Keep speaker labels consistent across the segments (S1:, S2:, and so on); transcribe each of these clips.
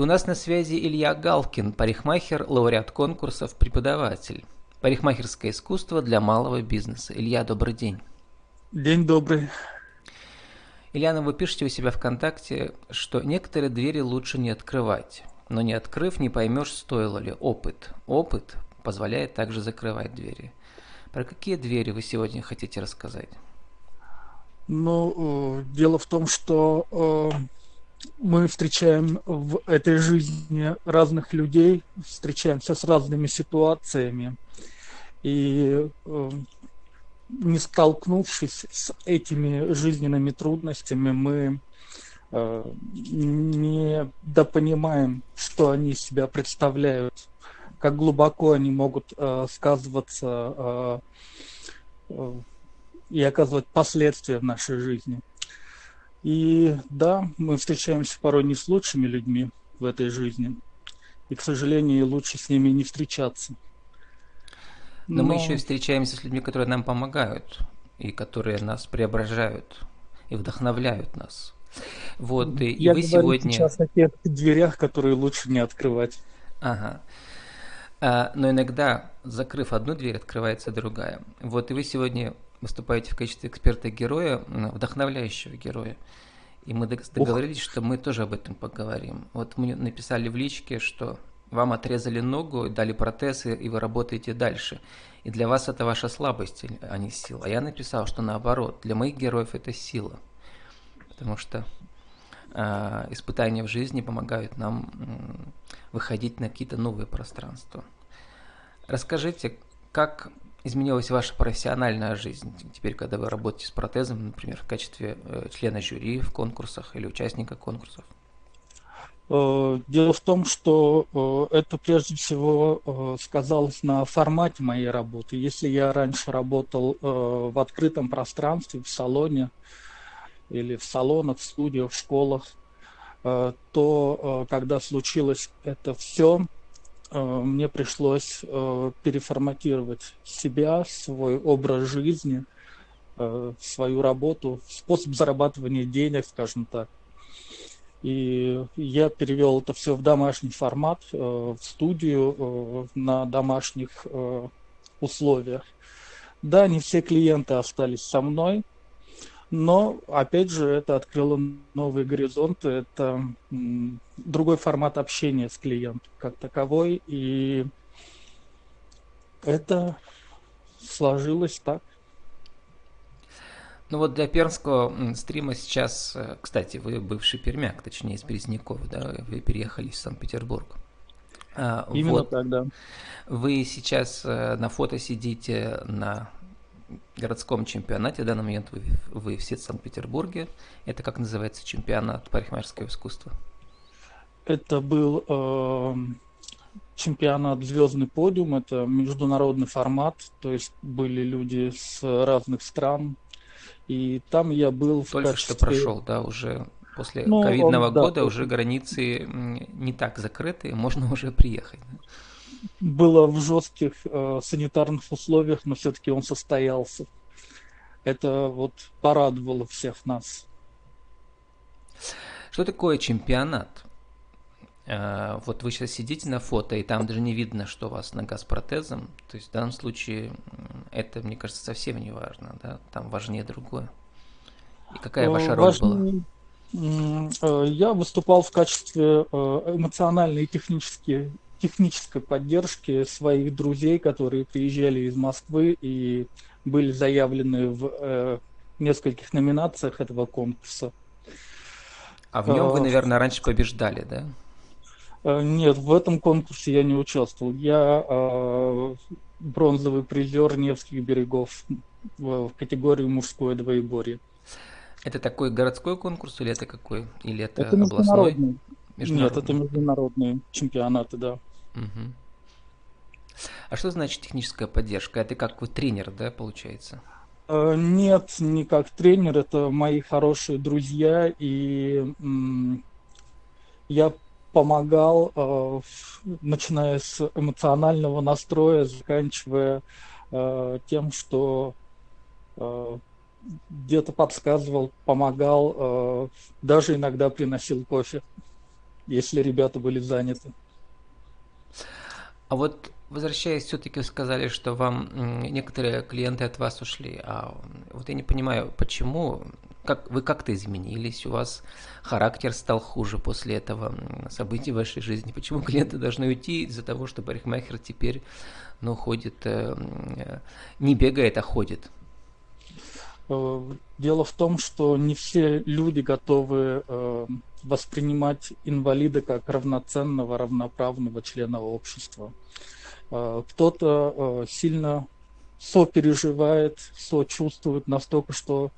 S1: И у нас на связи Илья Галкин, парикмахер, лауреат конкурсов, преподаватель. Парикмахерское искусство для малого бизнеса. Илья, добрый день.
S2: День добрый.
S1: Ильяна, вы пишете у себя ВКонтакте, что некоторые двери лучше не открывать. Но не открыв, не поймешь, стоило ли опыт. Опыт позволяет также закрывать двери. Про какие двери вы сегодня хотите рассказать?
S2: Ну, э, дело в том, что э, мы встречаем в этой жизни разных людей, встречаемся с разными ситуациями. И э, не столкнувшись с этими жизненными трудностями, мы э, не допонимаем, что они из себя представляют, как глубоко они могут э, сказываться и оказывать последствия в нашей жизни. И да, мы встречаемся порой не с лучшими людьми в этой жизни. И, к сожалению, лучше с ними не встречаться.
S1: Но, Но мы еще встречаемся с людьми, которые нам помогают, и которые нас преображают, и вдохновляют нас. Вот, и,
S2: Я
S1: и вы сегодня...
S2: сейчас о тех дверях, которые лучше не открывать.
S1: Ага. А, но иногда, закрыв одну дверь, открывается другая. Вот, и вы сегодня выступаете в качестве эксперта-героя, вдохновляющего героя. И мы договорились, Ух. что мы тоже об этом поговорим. Вот мы написали в личке, что вам отрезали ногу, дали протез, и вы работаете дальше. И для вас это ваша слабость, а не сила. А я написал, что наоборот, для моих героев это сила. Потому что э, испытания в жизни помогают нам э, выходить на какие-то новые пространства. Расскажите, как изменилась ваша профессиональная жизнь теперь, когда вы работаете с протезом, например, в качестве э, члена жюри в конкурсах или участника конкурсов?
S2: Э, дело в том, что э, это прежде всего сказалось на формате моей работы. Если я раньше работал в открытом пространстве, в салоне или в салонах, в студиях, в школах, то когда случилось это все, мне пришлось э, переформатировать себя, свой образ жизни, э, свою работу, способ зарабатывания денег, скажем так. И я перевел это все в домашний формат, в студию, на домашних условиях. Да, не все клиенты остались со мной, но, опять же, это открыло новые горизонты, это другой формат общения с клиентом как таковой, и это сложилось так.
S1: Ну вот для пермского стрима сейчас, э, кстати, вы бывший пермяк, точнее из Березняков, да, вы переехали в Санкт-Петербург.
S2: А, Именно вот. так, да.
S1: Вы сейчас э, на фото сидите на городском чемпионате. В данный момент вы, вы все в Санкт-Петербурге. Это как называется чемпионат парикмахерского искусства?
S2: Это был э, чемпионат Звездный подиум. Это международный формат. То есть были люди с разных стран. И там я был
S1: в Только качестве... что прошел, да, уже после ну, ковидного он, года да, уже границы не так закрыты, можно уже приехать. Да?
S2: Было в жестких э, санитарных условиях, но все-таки он состоялся. Это вот порадовало всех нас.
S1: Что такое чемпионат? Э, вот вы сейчас сидите на фото, и там даже не видно, что у вас нога с протезом. То есть в данном случае это, мне кажется, совсем не важно. Да? Там важнее другое. И какая э, ваша роль была?
S2: Э, я выступал в качестве эмоциональной и технической технической поддержки своих друзей, которые приезжали из Москвы и были заявлены в э, нескольких номинациях этого конкурса.
S1: А в нем вы, э, наверное, раньше побеждали, да?
S2: Э, нет, в этом конкурсе я не участвовал. Я э, бронзовый призер Невских берегов в, в категории мужское двоеборье.
S1: Это такой городской конкурс или это какой? Или это, это областной?
S2: Международный. Нет, это международные чемпионаты, да. Угу.
S1: А что значит техническая поддержка? Это как вы тренер, да, получается?
S2: Э, нет, не как тренер, это мои хорошие друзья, и я помогал, э, начиная с эмоционального настроя, заканчивая э, тем, что где-то подсказывал, помогал, даже иногда приносил кофе если ребята были заняты.
S1: А вот возвращаясь, все-таки сказали, что вам некоторые клиенты от вас ушли. А вот я не понимаю, почему, как вы как-то изменились, у вас характер стал хуже после этого события в вашей жизни. Почему клиенты должны уйти из-за того, что парикмахер теперь, ну, ходит, э, не бегает, а ходит?
S2: Э, дело в том, что не все люди готовы э, воспринимать инвалида как равноценного, равноправного члена общества. Э, кто-то сильно сопереживает, сочувствует настолько, что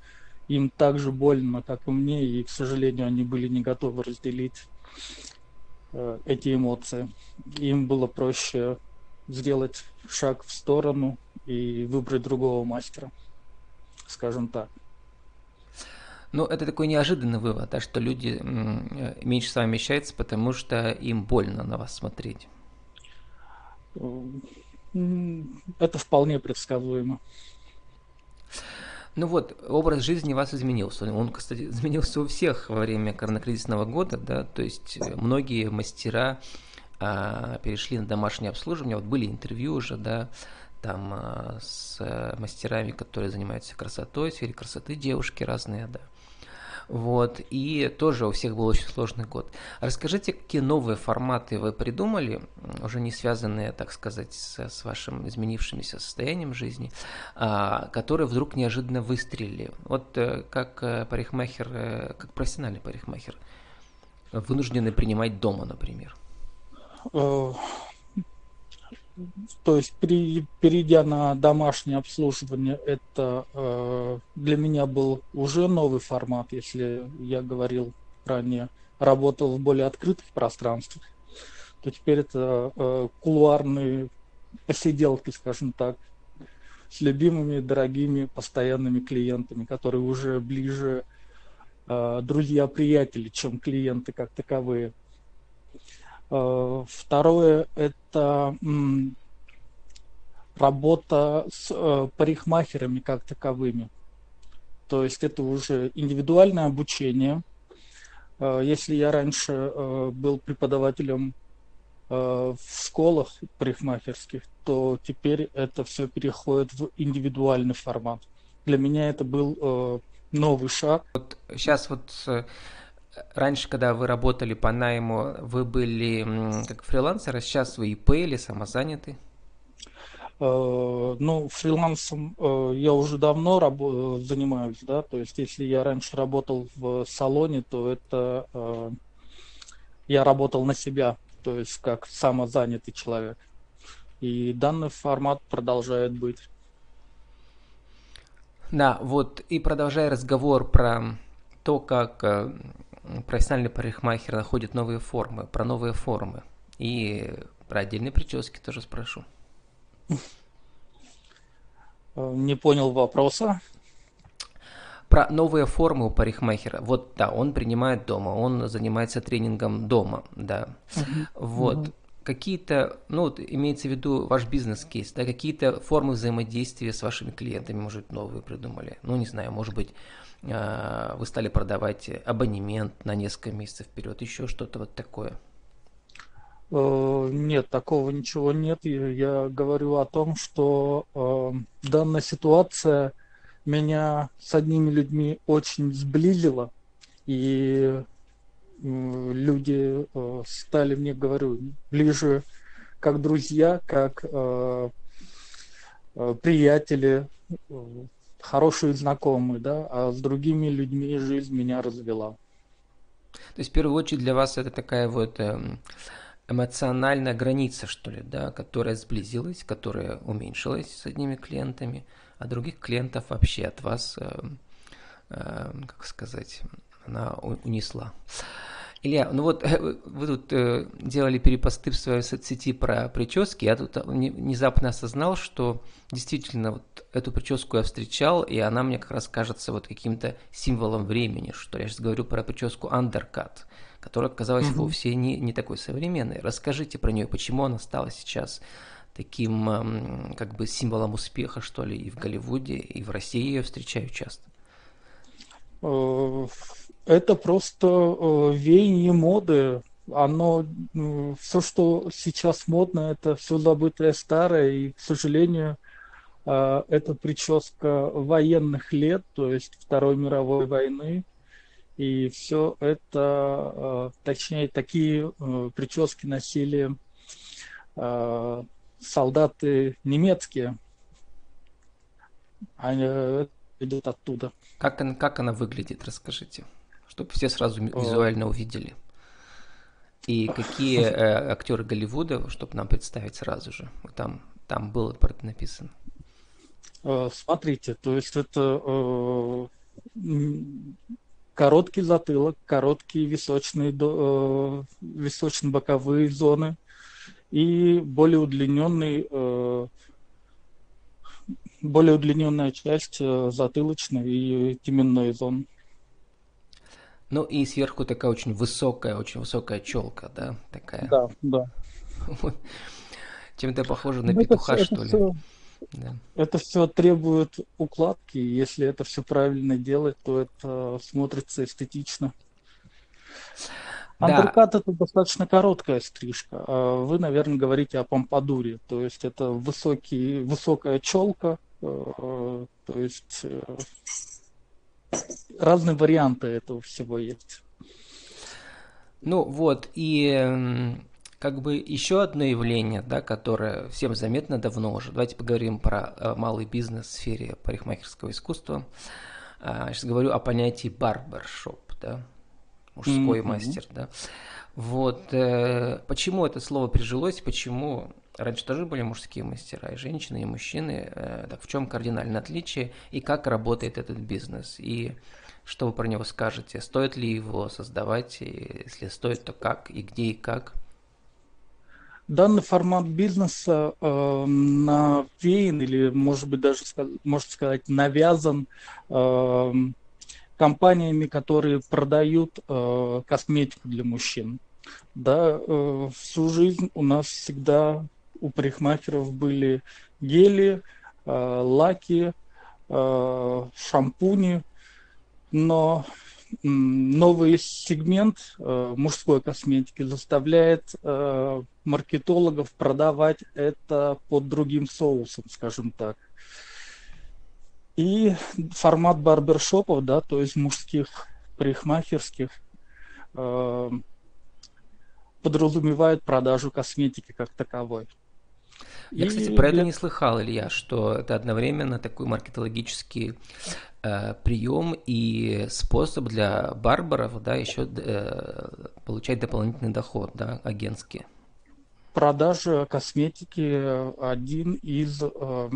S2: им так же больно, как и мне, и, к сожалению, они были не готовы разделить эти эмоции. Им было проще сделать шаг в сторону и выбрать другого мастера скажем так.
S1: Ну, это такой неожиданный вывод, да, что люди меньше с вами общаются, потому что им больно на вас смотреть.
S2: Это вполне предсказуемо.
S1: Ну вот, образ жизни вас изменился. Он, кстати, изменился у всех во время коронакризисного года, да, то есть э, многие мастера а, перешли на домашнее обслуживание. Вот были интервью уже, да, там а, с э, мастерами, которые занимаются красотой, сфере красоты, девушки разные, да. Вот, и тоже у всех был очень сложный год. Расскажите, какие новые форматы вы придумали, уже не связанные, так сказать, с, с вашим изменившимся состоянием жизни, а, которые вдруг неожиданно выстрелили. Вот э, как э, парикмахер, как профессиональный парикмахер, вынуждены принимать дома, например.
S2: То есть, при, перейдя на домашнее обслуживание, это э, для меня был уже новый формат, если я говорил ранее, работал в более открытых пространствах, то теперь это э, кулуарные посиделки, скажем так, с любимыми, дорогими, постоянными клиентами, которые уже ближе э, друзья-приятели, чем клиенты как таковые. Э, второе – это работа с э, парикмахерами как таковыми. То есть это уже индивидуальное обучение. Э, если я раньше был преподавателем в школах парикмахерских, то теперь это все переходит в индивидуальный формат. Для меня это был новый шаг.
S1: Вот сейчас вот раньше, когда вы работали по найму, вы были как фрилансер, а сейчас вы ИП или самозаняты?
S2: Э, ну, фрилансом э, я уже давно рабо- занимаюсь, да, то есть если я раньше работал в салоне, то это э, я работал на себя, то есть как самозанятый человек. И данный формат продолжает быть.
S1: Да, вот и продолжая разговор про то, как профессиональный парикмахер находит новые формы, про новые формы. И про отдельные прически тоже спрошу.
S2: Не понял вопроса.
S1: Про новые формы у парикмахера. Вот, да, он принимает дома, он занимается тренингом дома, да. Вот. Uh-huh. Какие-то, ну, вот имеется в виду ваш бизнес-кейс, да, какие-то формы взаимодействия с вашими клиентами, может, новые придумали. Ну, не знаю, может быть, а, вы стали продавать абонемент на несколько месяцев вперед, еще что-то вот такое?
S2: Э, нет, такого ничего нет. Я говорю о том, что э, данная ситуация меня с одними людьми очень сблизила, и люди э, стали мне, говорю, ближе как друзья, как приятели, хорошие знакомые, да, а с другими людьми жизнь меня развела.
S1: То есть в первую очередь для вас это такая вот эм, эмоциональная граница, что ли, да, которая сблизилась, которая уменьшилась с одними клиентами, а других клиентов вообще от вас, эм, эм, как сказать, она унесла. Илья, ну вот вы тут э, делали перепосты в своей соцсети про прически, я тут внезапно осознал, что действительно вот эту прическу я встречал, и она мне как раз кажется вот каким-то символом времени, что я сейчас говорю про прическу undercut, которая оказалась угу. вовсе не, не такой современной. Расскажите про нее, почему она стала сейчас таким как бы символом успеха, что ли, и в Голливуде, и в России ее встречаю часто.
S2: Э, это просто э, веяние моды. оно, все, что сейчас модно, это все забытое старое, и, к сожалению, а, это прическа военных лет, то есть Второй мировой войны, и все это, а, точнее, такие а, прически носили солдаты немецкие, они идут оттуда.
S1: Как, она, как она выглядит, расскажите, чтобы все сразу визуально увидели. И какие э, актеры Голливуда, чтобы нам представить сразу же. Там, там было про это написано.
S2: Э, смотрите, то есть это э, короткий затылок, короткие височные, э, височно-боковые зоны и более удлиненный э, более удлиненная часть э, затылочной и теменной зон.
S1: Ну и сверху такая очень высокая, очень высокая челка, да, такая.
S2: Да, да.
S1: Чем-то похоже на ну, петуха, что это ли. Все,
S2: да. Это все требует укладки. Если это все правильно делать, то это смотрится эстетично. Андеркат да. это достаточно короткая стрижка. А вы, наверное, говорите о помпадуре. То есть это высокий, высокая челка. Э, то есть э, разные варианты этого всего есть.
S1: Ну вот, и как бы еще одно явление, да, которое всем заметно давно уже. Давайте поговорим про э, малый бизнес в сфере парикмахерского искусства. А, сейчас говорю о понятии барбершоп, да, мужской mm-hmm. мастер, да. Вот э, почему это слово прижилось, почему раньше тоже были мужские мастера, и женщины, и мужчины, э, так в чем кардинальное отличие, и как работает этот бизнес, и что вы про него скажете, стоит ли его создавать, если стоит, то как, и где, и как.
S2: Данный формат бизнеса э, навеян или, может быть, даже, можно сказать, навязан э, компаниями, которые продают э, косметику для мужчин. Да, э, всю жизнь у нас всегда у парикмахеров были гели, э, лаки, э, шампуни, но новый сегмент э, мужской косметики заставляет э, маркетологов продавать это под другим соусом, скажем так. И формат барбершопов, да, то есть мужских парикмахерских, э, подразумевает продажу косметики как таковой.
S1: Я, кстати, про это не слыхал, Илья, что это одновременно такой маркетологический э, прием и способ для барбаров, да, еще э, получать дополнительный доход, да, агентский.
S2: Продажа косметики один из э,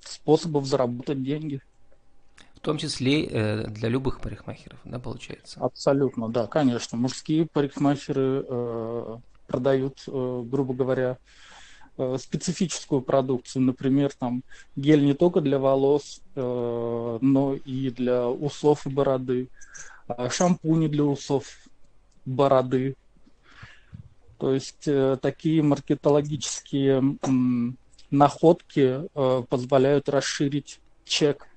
S2: способов заработать деньги.
S1: В том числе э, для любых парикмахеров, да, получается?
S2: Абсолютно, да, конечно. Мужские парикмахеры э, продают, э, грубо говоря, Э, специфическую продукцию, например, там гель не только для волос, э, но и для усов и бороды, а шампуни для усов, бороды. То есть э, такие маркетологические находки позволяют расширить чек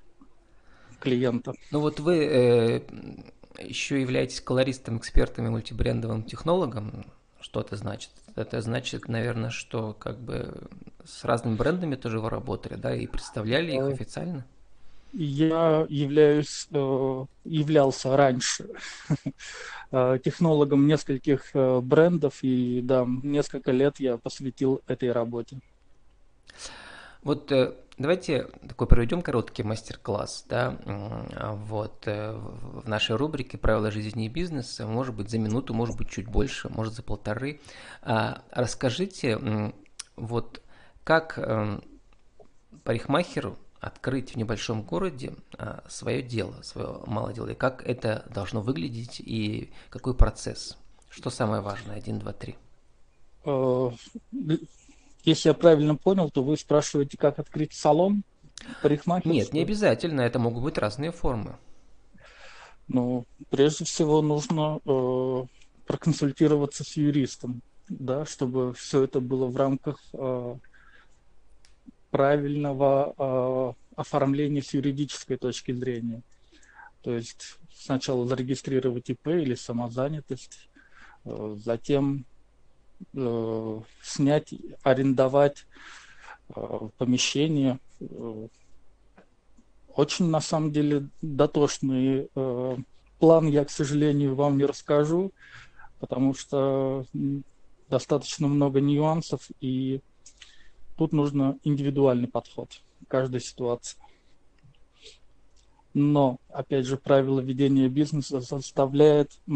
S2: клиента.
S1: Ну вот вы э, еще являетесь колористом, экспертом и мультибрендовым технологом. Что это значит? Это значит, наверное, что как бы с разными брендами тоже вы работали, да, и представляли их э, официально?
S2: Я являюсь, э, являлся раньше э, технологом нескольких брендов, и да, несколько лет я посвятил этой работе.
S1: Вот Давайте такой проведем короткий мастер-класс, да, вот, э, в нашей рубрике «Правила жизни и бизнеса», может быть, за минуту, может быть, чуть больше, может, за полторы. А, расскажите, вот, как эм, парикмахеру открыть в небольшом городе а, свое дело, свое малое дело, и как это должно выглядеть, и какой процесс? Что самое важное? Один, два, три. Э,
S2: если я правильно понял, то вы спрашиваете, как открыть салон парикмахерскую?
S1: Нет, не обязательно, это могут быть разные формы.
S2: Ну, прежде всего нужно э, проконсультироваться с юристом, да, чтобы все это было в рамках э, правильного э, оформления с юридической точки зрения. То есть сначала зарегистрировать ИП или самозанятость, затем снять, арендовать помещение. Очень, на самом деле, дотошный план я, к сожалению, вам не расскажу, потому что достаточно много нюансов, и тут нужно индивидуальный подход к каждой ситуации. Но, опять же, правило ведения бизнеса заставляет, э,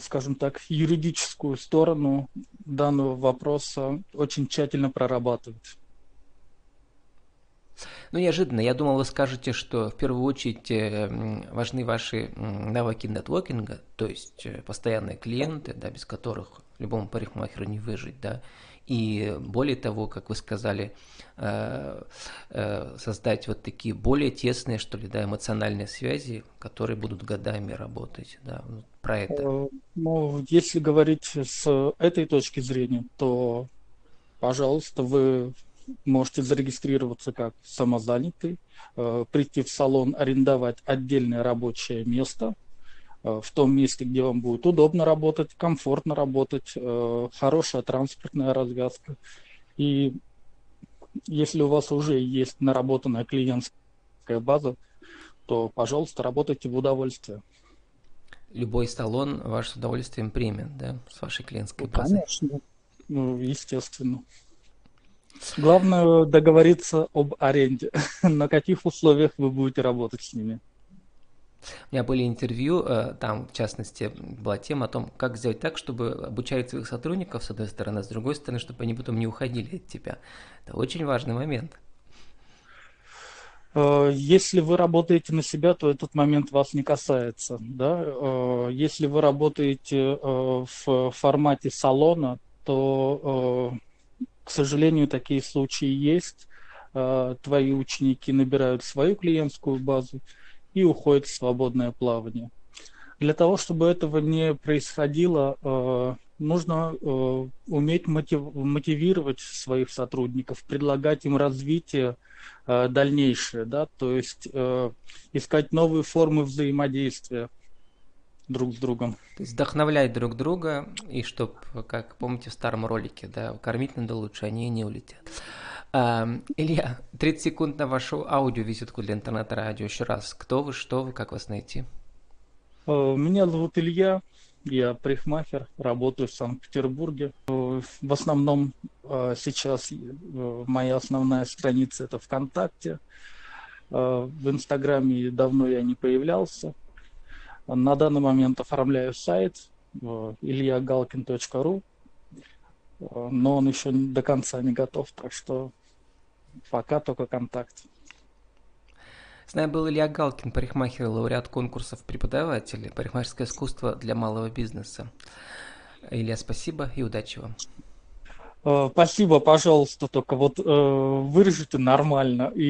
S2: скажем так, юридическую сторону данного вопроса очень тщательно прорабатывать.
S1: Ну, неожиданно. Я думал, вы скажете, что в первую очередь э, важны ваши навыки нетворкинга, то есть э, постоянные клиенты, да, без которых любому парикмахеру не выжить, да, и более того, как вы сказали, э, создать вот такие более тесные, что ли, да, эмоциональные связи, которые будут годами работать, да, про это.
S2: Ну, если говорить с этой точки зрения, то, пожалуйста, вы можете зарегистрироваться как самозанятый, э, прийти в салон, арендовать отдельное рабочее место э, в том месте, где вам будет удобно работать, комфортно работать, э, хорошая транспортная развязка. И если у вас уже есть наработанная клиентская база, то, пожалуйста, работайте в удовольствие.
S1: Любой салон ваш с удовольствием примет, да, с вашей клиентской базой?
S2: Конечно, ну, естественно. Главное договориться об аренде. На каких условиях вы будете работать с ними?
S1: У меня были интервью, э, там, в частности, была тема о том, как сделать так, чтобы обучать своих сотрудников, с одной стороны, а с другой стороны, чтобы они потом не уходили от тебя. Это очень важный момент.
S2: Э, если вы работаете на себя, то этот момент вас не касается. Да? Э, если вы работаете в формате салона, то к сожалению, такие случаи есть. Твои ученики набирают свою клиентскую базу и уходят в свободное плавание. Для того, чтобы этого не происходило, а, нужно а, уметь мотивировать своих сотрудников, предлагать им развитие дальнейшее, да, то есть искать новые формы взаимодействия друг с другом.
S1: То есть вдохновлять друг друга, и чтоб, как помните в старом ролике, да, кормить надо лучше, они не улетят. Илья, 30 секунд на вашу аудиовизитку для интернет-радио. Еще раз, кто вы, что вы, как вас найти?
S2: Э, меня зовут Илья, я парикмахер, работаю в Санкт-Петербурге. Э, в основном э, сейчас моя основная страница это ВКонтакте. В Инстаграме давно я не появлялся. На данный момент оформляю сайт ильягалкин.ру, но он еще до конца не готов, так что пока только контакт.
S1: С нами был Илья Галкин, парикмахер, лауреат конкурсов преподаватель, парикмахерское искусство для малого бизнеса. Илья, спасибо и удачи вам.
S2: Э, спасибо, пожалуйста, только вот э, вырежите нормально. И